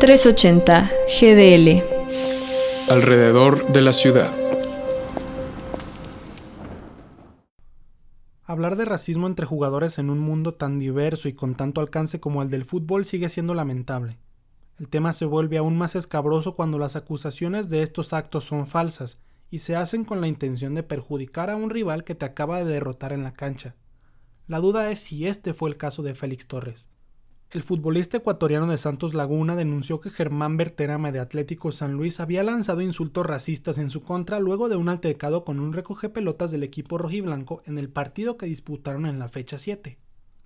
380 GDL. Alrededor de la ciudad. Hablar de racismo entre jugadores en un mundo tan diverso y con tanto alcance como el del fútbol sigue siendo lamentable. El tema se vuelve aún más escabroso cuando las acusaciones de estos actos son falsas y se hacen con la intención de perjudicar a un rival que te acaba de derrotar en la cancha. La duda es si este fue el caso de Félix Torres. El futbolista ecuatoriano de Santos Laguna denunció que Germán Berterame de Atlético San Luis había lanzado insultos racistas en su contra luego de un altercado con un recoge pelotas del equipo rojiblanco en el partido que disputaron en la fecha 7.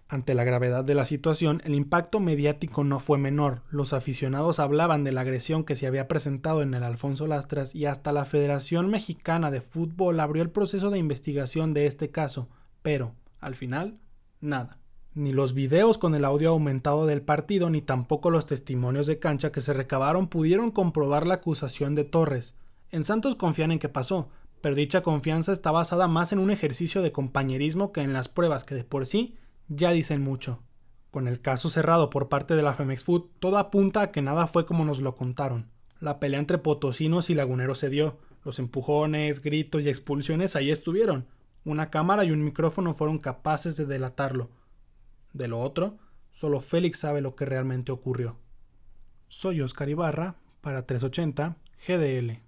Ante la gravedad de la situación, el impacto mediático no fue menor. Los aficionados hablaban de la agresión que se había presentado en el Alfonso Lastras y hasta la Federación Mexicana de Fútbol abrió el proceso de investigación de este caso, pero, al final, nada. Ni los videos con el audio aumentado del partido ni tampoco los testimonios de cancha que se recabaron pudieron comprobar la acusación de Torres. En Santos confían en que pasó, pero dicha confianza está basada más en un ejercicio de compañerismo que en las pruebas que de por sí ya dicen mucho. Con el caso cerrado por parte de la Femex Food, todo apunta a que nada fue como nos lo contaron. La pelea entre potosinos y laguneros se dio. Los empujones, gritos y expulsiones ahí estuvieron. Una cámara y un micrófono fueron capaces de delatarlo. De lo otro, solo Félix sabe lo que realmente ocurrió. Soy Oscar Ibarra para 380 GDL.